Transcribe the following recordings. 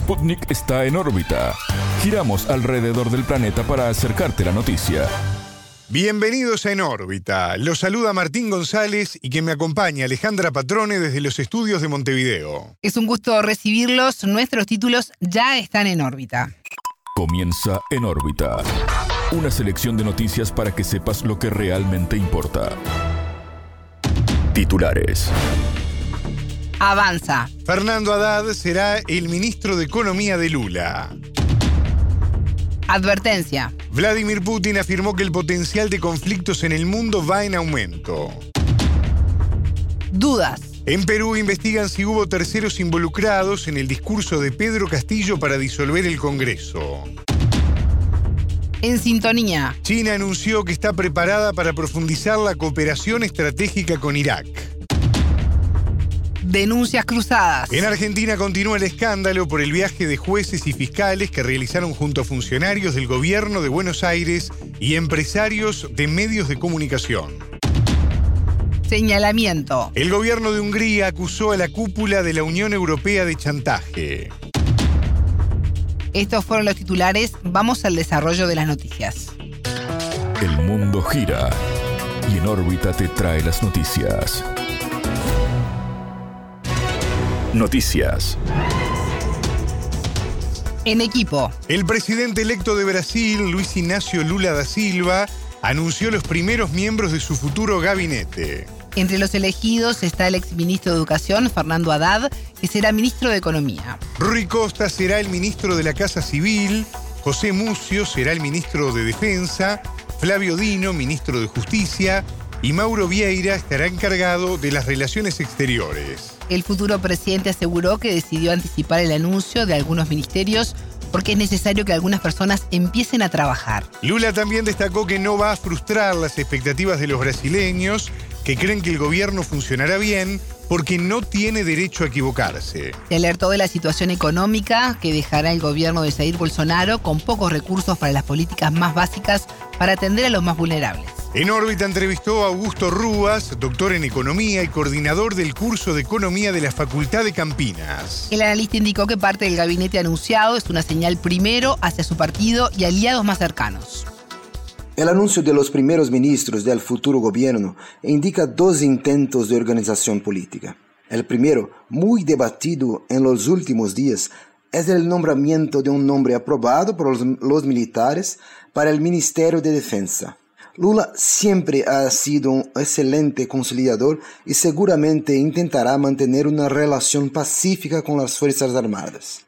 Sputnik está en órbita. Giramos alrededor del planeta para acercarte la noticia. Bienvenidos a En órbita. Los saluda Martín González y que me acompaña Alejandra Patrone desde los estudios de Montevideo. Es un gusto recibirlos. Nuestros títulos ya están en órbita. Comienza En órbita. Una selección de noticias para que sepas lo que realmente importa. Titulares. Avanza. Fernando Haddad será el ministro de Economía de Lula. Advertencia. Vladimir Putin afirmó que el potencial de conflictos en el mundo va en aumento. Dudas. En Perú investigan si hubo terceros involucrados en el discurso de Pedro Castillo para disolver el Congreso. En sintonía. China anunció que está preparada para profundizar la cooperación estratégica con Irak. Denuncias cruzadas. En Argentina continúa el escándalo por el viaje de jueces y fiscales que realizaron junto a funcionarios del gobierno de Buenos Aires y empresarios de medios de comunicación. Señalamiento. El gobierno de Hungría acusó a la cúpula de la Unión Europea de chantaje. Estos fueron los titulares. Vamos al desarrollo de las noticias. El mundo gira y en órbita te trae las noticias. Noticias. En equipo. El presidente electo de Brasil, Luis Ignacio Lula da Silva, anunció los primeros miembros de su futuro gabinete. Entre los elegidos está el exministro de Educación, Fernando Haddad, que será ministro de Economía. Rui Costa será el ministro de la Casa Civil, José Mucio será el ministro de Defensa, Flavio Dino, ministro de Justicia, y Mauro Vieira estará encargado de las relaciones exteriores. El futuro presidente aseguró que decidió anticipar el anuncio de algunos ministerios porque es necesario que algunas personas empiecen a trabajar. Lula también destacó que no va a frustrar las expectativas de los brasileños que creen que el gobierno funcionará bien porque no tiene derecho a equivocarse. Se alertó de la situación económica que dejará el gobierno de Jair Bolsonaro con pocos recursos para las políticas más básicas para atender a los más vulnerables. En órbita entrevistó a Augusto Rúas, doctor en economía y coordinador del curso de economía de la Facultad de Campinas. El analista indicó que parte del gabinete anunciado es una señal primero hacia su partido y aliados más cercanos. El anuncio de los primeros ministros del futuro gobierno indica dos intentos de organización política. El primero, muy debatido en los últimos días, es el nombramiento de un nombre aprobado por los, los militares para el Ministerio de Defensa. Lula siempre ha sido un excelente conciliador y seguramente intentará mantener una relación pacífica con las Fuerzas Armadas.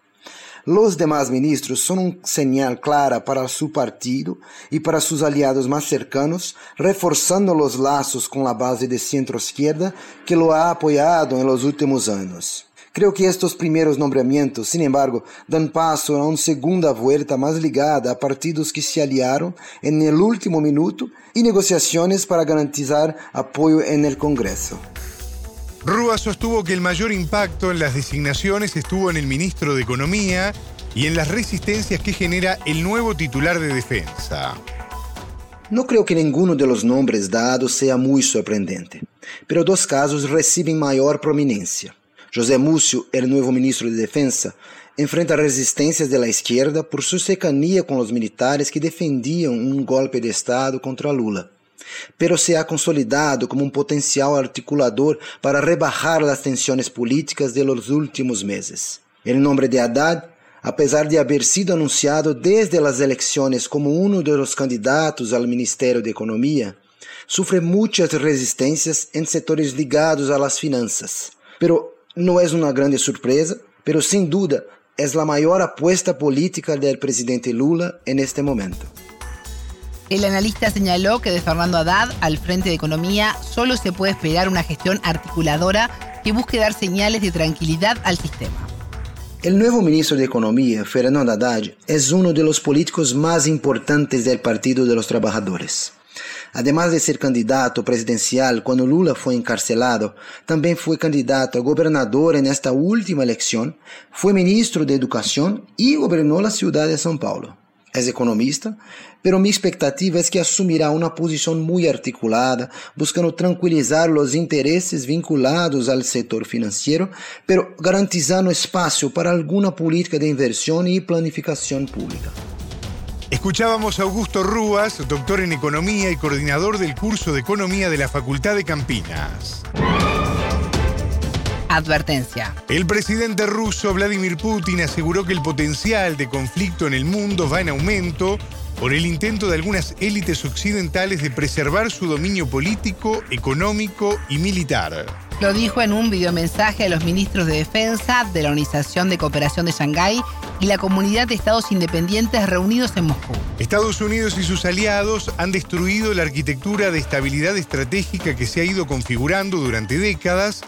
Los demás ministros son una señal clara para su partido y para sus aliados más cercanos, reforzando los lazos con la base de centro-izquierda que lo ha apoyado en los últimos años. Creo que estos primeros nombramientos, sin embargo, dan paso a una segunda vuelta más ligada a partidos que se aliaron en el último minuto y negociaciones para garantizar apoyo en el Congreso. Rúa sostuvo que el mayor impacto en las designaciones estuvo en el ministro de Economía y en las resistencias que genera el nuevo titular de Defensa. No creo que ninguno de los nombres dados sea muy sorprendente, pero dos casos reciben mayor prominencia. José Múcio, el nuevo ministro de Defensa, enfrenta resistencias de la izquierda por su cercanía con los militares que defendían un golpe de Estado contra Lula. Pero se ha consolidado como un potencial articulador para rebajar las tensiones políticas de los últimos meses. El nombre de Haddad, a pesar de haber sido anunciado desde las elecciones como uno de los candidatos al Ministerio de Economía, sufre muchas resistencias en sectores ligados a las finanzas. Pero no es una grande sorpresa, pero sin duda es la mayor apuesta política del presidente Lula en este momento. El analista señaló que de Fernando Haddad al frente de Economía solo se puede esperar una gestión articuladora que busque dar señales de tranquilidad al sistema. El nuevo ministro de Economía, Fernando Haddad, es uno de los políticos más importantes del Partido de los Trabajadores. Además de ser candidato presidencial cuando Lula fue encarcelado, también fue candidato a gobernador en esta última elección, fue ministro de Educación y gobernó la ciudad de São Paulo. es economista, pero mi expectativa es que asumirá una posición muy articulada, buscando tranquilizar los intereses vinculados al sector financiero, pero garantizando espacio para alguna política de inversión y planificación pública. Escuchábamos a Augusto Rúas, doctor en Economía y coordinador del curso de Economía de la Facultad de Campinas. Advertencia. El presidente ruso Vladimir Putin aseguró que el potencial de conflicto en el mundo va en aumento por el intento de algunas élites occidentales de preservar su dominio político, económico y militar. Lo dijo en un videomensaje a los ministros de Defensa de la Organización de Cooperación de Shanghái y la comunidad de estados independientes reunidos en Moscú. Estados Unidos y sus aliados han destruido la arquitectura de estabilidad estratégica que se ha ido configurando durante décadas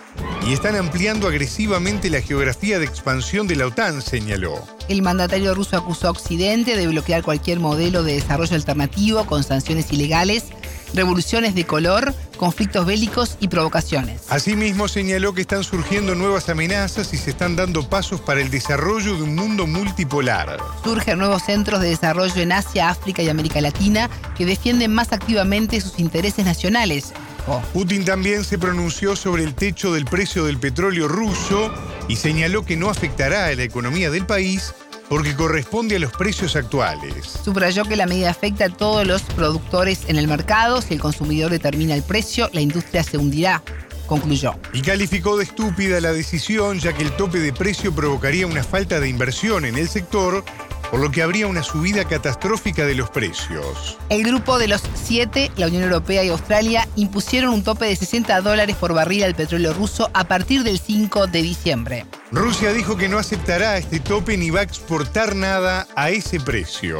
y están ampliando agresivamente la geografía de expansión de la OTAN, señaló. El mandatario ruso acusó a Occidente de bloquear cualquier modelo de desarrollo alternativo con sanciones ilegales revoluciones de color, conflictos bélicos y provocaciones. Asimismo señaló que están surgiendo nuevas amenazas y se están dando pasos para el desarrollo de un mundo multipolar. Surgen nuevos centros de desarrollo en Asia, África y América Latina que defienden más activamente sus intereses nacionales. Putin también se pronunció sobre el techo del precio del petróleo ruso y señaló que no afectará a la economía del país porque corresponde a los precios actuales. Subrayó que la medida afecta a todos los productores en el mercado. Si el consumidor determina el precio, la industria se hundirá. Concluyó. Y calificó de estúpida la decisión, ya que el tope de precio provocaría una falta de inversión en el sector por lo que habría una subida catastrófica de los precios. El grupo de los siete, la Unión Europea y Australia, impusieron un tope de 60 dólares por barril al petróleo ruso a partir del 5 de diciembre. Rusia dijo que no aceptará este tope ni va a exportar nada a ese precio.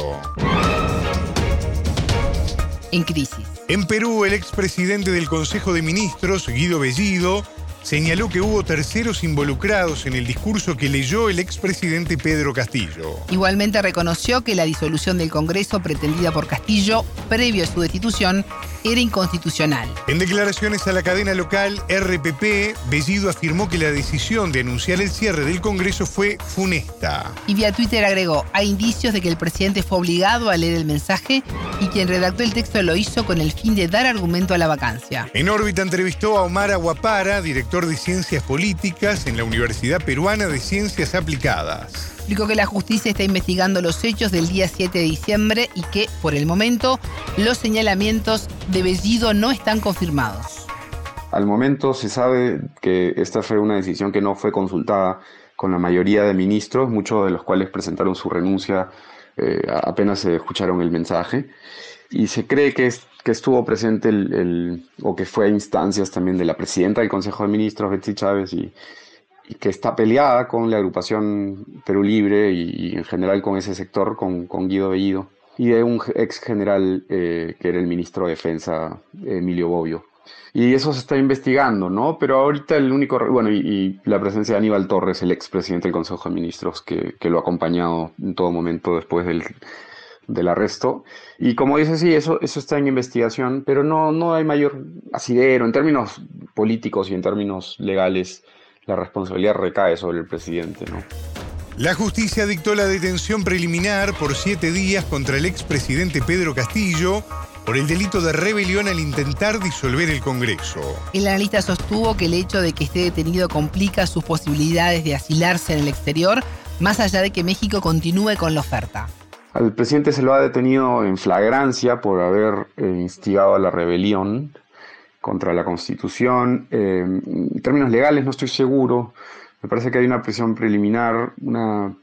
En crisis. En Perú, el expresidente del Consejo de Ministros, Guido Bellido, señaló que hubo terceros involucrados en el discurso que leyó el expresidente Pedro Castillo. Igualmente reconoció que la disolución del Congreso pretendida por Castillo, previo a su destitución, era inconstitucional. En declaraciones a la cadena local RPP, Bellido afirmó que la decisión de anunciar el cierre del Congreso fue funesta. Y vía Twitter agregó, hay indicios de que el presidente fue obligado a leer el mensaje y quien redactó el texto lo hizo con el fin de dar argumento a la vacancia. En órbita entrevistó a Omar Aguapara, director de Ciencias Políticas en la Universidad Peruana de Ciencias Aplicadas explicó que la justicia está investigando los hechos del día 7 de diciembre y que, por el momento, los señalamientos de Bellido no están confirmados. Al momento se sabe que esta fue una decisión que no fue consultada con la mayoría de ministros, muchos de los cuales presentaron su renuncia eh, apenas se escucharon el mensaje. Y se cree que, que estuvo presente el, o que fue a instancias también de la presidenta del Consejo de Ministros, Betsy Chávez, y, que está peleada con la agrupación Perú Libre y, en general con ese sector, con, Guido Bellido, y de un ex general eh, que era el ministro de Defensa, Emilio Bobbio. Y eso se está investigando, ¿no? Pero ahorita el único, bueno, y, la presencia de Aníbal Torres, el expresidente del Consejo de Ministros, que, que, lo ha acompañado en todo momento después del, del arresto. Y como dice, sí, eso, eso está en investigación, pero no, no hay mayor asidero en términos políticos y en términos legales la responsabilidad recae sobre el presidente, ¿no? La justicia dictó la detención preliminar por siete días contra el expresidente Pedro Castillo por el delito de rebelión al intentar disolver el Congreso. El analista sostuvo que el hecho de que esté detenido complica sus posibilidades de asilarse en el exterior, más allá de que México continúe con la oferta. Al presidente se lo ha detenido en flagrancia por haber eh, instigado a la rebelión contra la Constitución. Eh, en términos legales no estoy seguro. Me parece que hay una prisión preliminar, una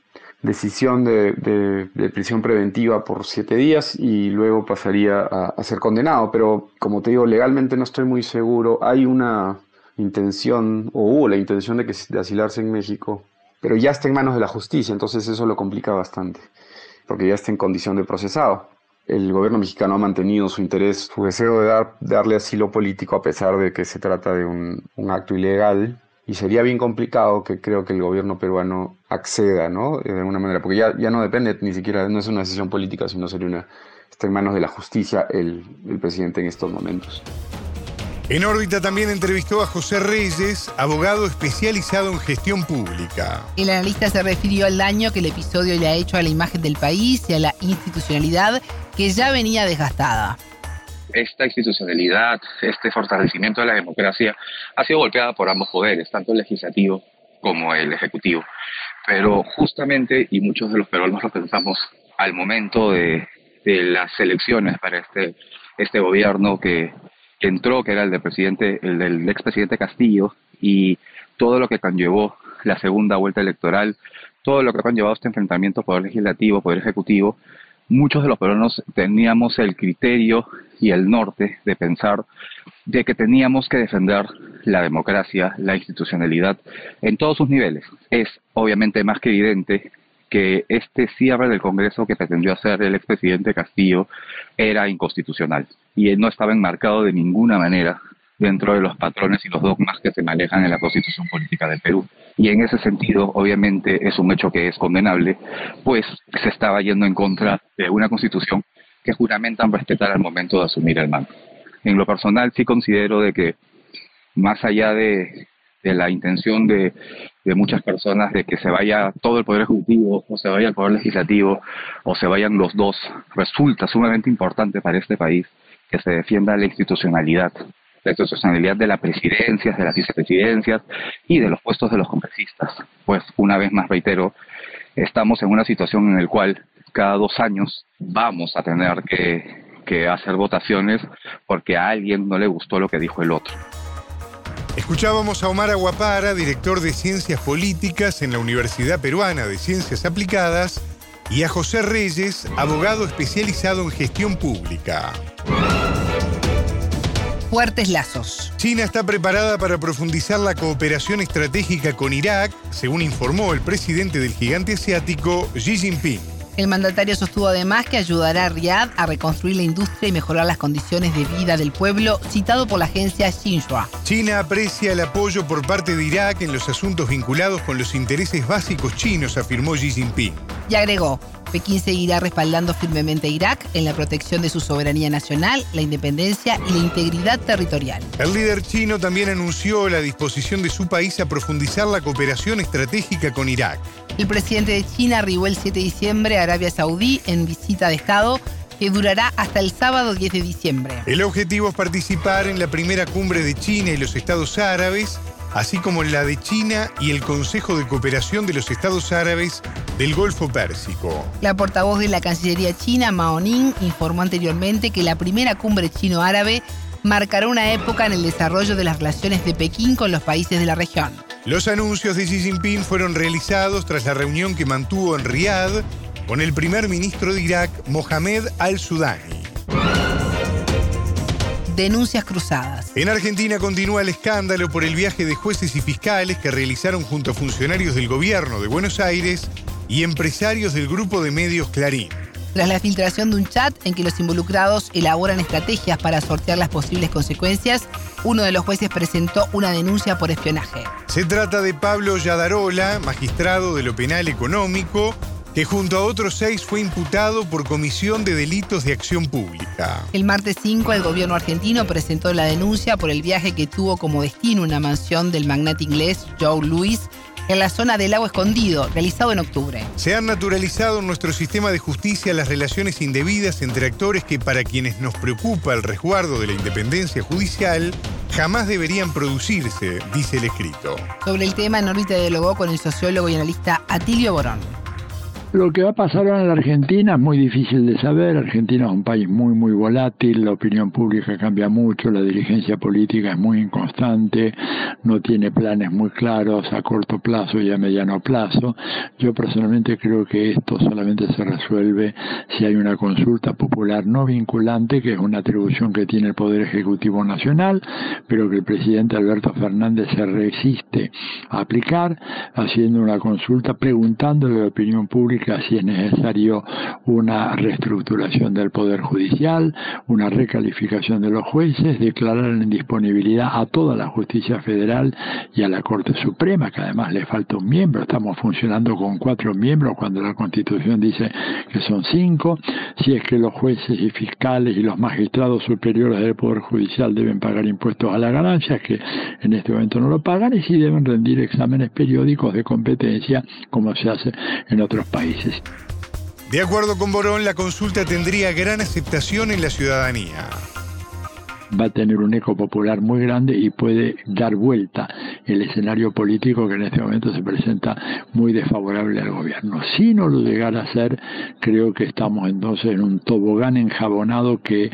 decisión de, prisión preventiva por siete días y luego pasaría a, ser condenado. Pero como te digo, legalmente no estoy muy seguro. Hay una intención, o hubo la intención de, que, de asilarse en México, pero ya está en manos de la justicia, entonces eso lo complica bastante, porque ya está en condición de procesado el gobierno mexicano ha mantenido su interés, su deseo de, dar, darle asilo político a pesar de que se trata de un, acto ilegal. Y sería bien complicado que creo que el gobierno peruano acceda, ¿no? De alguna manera, porque ya, ya no depende ni siquiera, no es una decisión política, sino sería una, está en manos de la justicia el, el presidente en estos momentos. En órbita también entrevistó a José Reyes, abogado especializado en gestión pública. El analista se refirió al daño que el episodio le ha hecho a la imagen del país y a la institucionalidad que ya venía desgastada. Esta institucionalidad, este fortalecimiento de la democracia ha sido golpeada por ambos poderes, tanto el legislativo como el ejecutivo. Pero justamente, y muchos de los peruanos lo pensamos, al momento de, de las elecciones para este, este gobierno que entró, que era el del presidente, el del expresidente Castillo, y todo lo que conllevó la segunda vuelta electoral, todo lo que ha conllevado este enfrentamiento poder legislativo, poder ejecutivo, muchos de los peruanos teníamos el criterio y el norte de pensar de que teníamos que defender la democracia, la institucionalidad en todos sus niveles. Es obviamente más que evidente que este cierre del Congreso que pretendió hacer el expresidente Castillo era inconstitucional y no estaba enmarcado de ninguna manera dentro de los patrones y los dogmas que se manejan en la Constitución Política del Perú. Y en ese sentido, obviamente, es un hecho que es condenable, pues se estaba yendo en contra de una Constitución que juramentan respetar al momento de asumir el mando. En lo personal, sí considero de que más allá de de la intención de, muchas personas de que se vaya todo el Poder Ejecutivo o se vaya el Poder Legislativo o se vayan los dos, resulta sumamente importante para este país que se defienda la institucionalidad, la institucionalidad de las presidencias, de las vicepresidencias y de los puestos de los congresistas. Pues una vez más reitero, estamos en una situación en la cual cada dos años vamos a tener que, que hacer votaciones porque a alguien no le gustó lo que dijo el otro. Escuchábamos a Omar Aguapara, director de Ciencias Políticas en la Universidad Peruana de Ciencias Aplicadas, y a José Reyes, abogado especializado en gestión pública. Fuertes lazos. China está preparada para profundizar la cooperación estratégica con Irak, según informó el presidente del gigante asiático Xi Jinping. El mandatario sostuvo además que ayudará a Riyadh a reconstruir la industria y mejorar las condiciones de vida del pueblo, citado por la agencia Xinhua. China aprecia el apoyo por parte de Irak en los asuntos vinculados con los intereses básicos chinos, afirmó Xi Jinping. Y agregó, Pekín seguirá respaldando firmemente a Irak en la protección de su soberanía nacional, la independencia y la integridad territorial. El líder chino también anunció la disposición de su país a profundizar la cooperación estratégica con Irak. El presidente de China arribó el 7 de diciembre a Arabia Saudí en visita de Estado que durará hasta el sábado 10 de diciembre. El objetivo es participar en la primera cumbre de China y los Estados Árabes, así como la de China y el Consejo de Cooperación de los Estados Árabes del Golfo Pérsico. La portavoz de la Cancillería china, Mao Ning, informó anteriormente que la primera cumbre chino-árabe marcará una época en el desarrollo de las relaciones de Pekín con los países de la región. Los anuncios de Xi Jinping fueron realizados tras la reunión que mantuvo en Riad con el primer ministro de Irak, Mohamed al-Sudani. Denuncias cruzadas. En Argentina continúa el escándalo por el viaje de jueces y fiscales que realizaron junto a funcionarios del gobierno de Buenos Aires y empresarios del grupo de medios Clarín tras la filtración de un chat en que los involucrados elaboran estrategias para sortear las posibles consecuencias, uno de los jueces presentó una denuncia por espionaje. Se trata de Pablo Yadarola, magistrado de lo penal económico, que junto a otros seis fue imputado por comisión de delitos de acción pública. El martes 5 el gobierno argentino presentó la denuncia por el viaje que tuvo como destino una mansión del magnate inglés Joe Louis en la zona del lago escondido, realizado en octubre. Se han naturalizado en nuestro sistema de justicia las relaciones indebidas entre actores que para quienes nos preocupa el resguardo de la independencia judicial, jamás deberían producirse, dice el escrito. Sobre el tema, Norvita dialogó con el sociólogo y analista Atilio Borón. Lo que va a pasar ahora en la Argentina es muy difícil de saber. Argentina es un país muy, muy volátil, la opinión pública cambia mucho, la dirigencia política es muy inconstante, no tiene planes muy claros a corto plazo y a mediano plazo. Yo personalmente creo que esto solamente se resuelve si hay una consulta popular no vinculante, que es una atribución que tiene el Poder Ejecutivo Nacional, pero que el presidente Alberto Fernández se resiste a aplicar, haciendo una consulta preguntándole a la opinión pública implica, si es necesario, una reestructuración del Poder Judicial, una recalificación de los jueces, declarar en disponibilidad a toda la justicia federal y a la Corte Suprema, que además le falta un miembro, estamos funcionando con cuatro miembros cuando la Constitución dice que son cinco, si es que los jueces y fiscales y los magistrados superiores del Poder Judicial deben pagar impuestos a la ganancia, que en este momento no lo pagan, y si deben rendir exámenes periódicos de competencia, como se hace en otros países. De acuerdo con Borón, la consulta tendría gran aceptación en la ciudadanía. Va a tener un eco popular muy grande y puede dar vuelta. El escenario político que en este momento se presenta muy desfavorable al gobierno. Si no lo llegara a hacer, creo que estamos entonces en un tobogán enjabonado que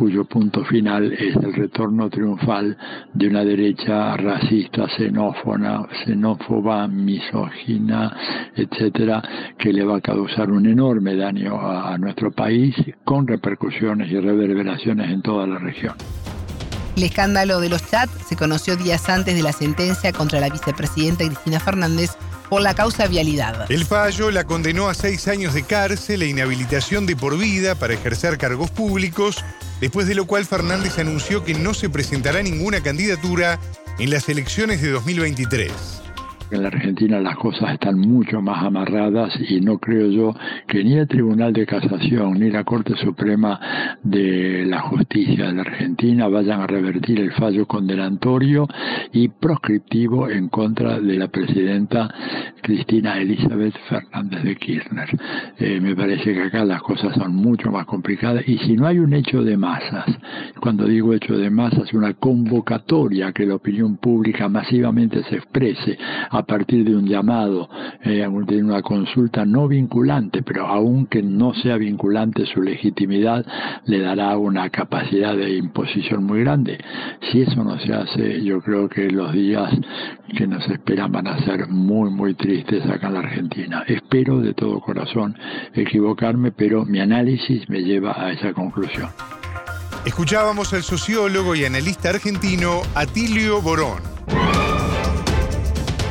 cuyo punto final es el retorno triunfal de una derecha racista, xenófona, xenófoba, misógina, etcétera, que le va a causar un enorme daño a, a nuestro país con repercusiones y reverberaciones en toda la región. El escándalo de los chats se conoció días antes de la sentencia contra la vicepresidenta Cristina Fernández por la causa vialidad. El fallo la condenó a seis años de cárcel e inhabilitación de por vida para ejercer cargos públicos después de lo cual Fernández anunció que no se presentará ninguna candidatura en las elecciones de 2023. En la Argentina las cosas están mucho más amarradas y no creo yo que ni el Tribunal de Casación ni la Corte Suprema de la Justicia de la Argentina vayan a revertir el fallo condenatorio y proscriptivo en contra de la presidenta Cristina Elizabeth Fernández de Kirchner. Eh, me parece que acá las cosas son mucho más complicadas y si no hay un hecho de masas, cuando digo hecho de masas, una convocatoria que la opinión pública masivamente se exprese a partir de un llamado, eh, de una consulta no vinculante, pero aunque no sea vinculante su legitimidad, le dará una capacidad de imposición muy grande. Si eso no se hace, yo creo que los días que nos esperan van a ser muy, muy tristes acá en la Argentina. Espero de todo corazón equivocarme, pero mi análisis me lleva a esa conclusión. Escuchábamos al sociólogo y analista argentino Atilio Borón.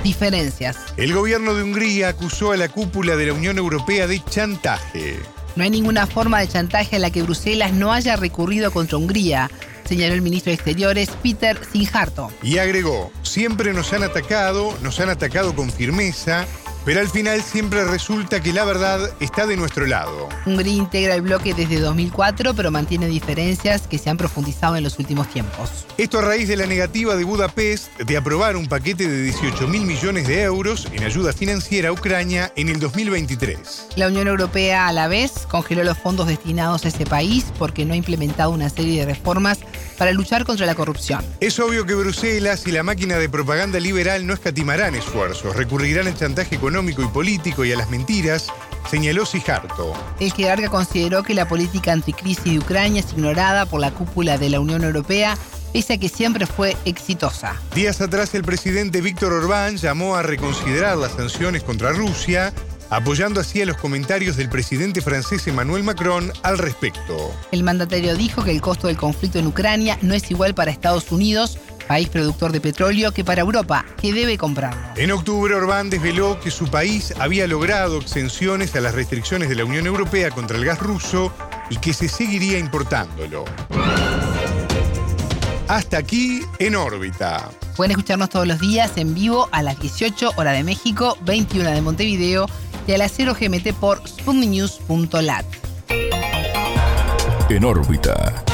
Diferencias. El gobierno de Hungría acusó a la cúpula de la Unión Europea de chantaje. No hay ninguna forma de chantaje a la que Bruselas no haya recurrido contra Hungría, señaló el ministro de Exteriores Peter Sinjarto. Y agregó, siempre nos han atacado, nos han atacado con firmeza pero al final siempre resulta que la verdad está de nuestro lado. Hungría integra el bloque desde 2004, pero mantiene diferencias que se han profundizado en los últimos tiempos. Esto a raíz de la negativa de Budapest de aprobar un paquete de 18 mil millones de euros en ayuda financiera a Ucrania en el 2023. La Unión Europea a la vez congeló los fondos destinados a ese país porque no ha implementado una serie de reformas para luchar contra la corrupción. Es obvio que Bruselas y la máquina de propaganda liberal no escatimarán esfuerzos, recurrirán al chantaje económico y político y a las mentiras, señaló Sijarto. El jerarca consideró que la política anticrisis de Ucrania es ignorada por la cúpula de la Unión Europea pese a que siempre fue exitosa. Días atrás el presidente Víctor Orbán llamó a reconsiderar las sanciones contra Rusia apoyando así a los comentarios del presidente francés Emmanuel Macron al respecto. El mandatario dijo que el costo del conflicto en Ucrania no es igual para Estados Unidos, país productor de petróleo, que para Europa, que debe comprarlo. En octubre, Orbán desveló que su país había logrado exenciones a las restricciones de la Unión Europea contra el gas ruso y que se seguiría importándolo. Hasta aquí en órbita. Pueden escucharnos todos los días en vivo a las 18 horas de México, 21 de Montevideo y a las 0 GMT por sputniknews.lat. En órbita.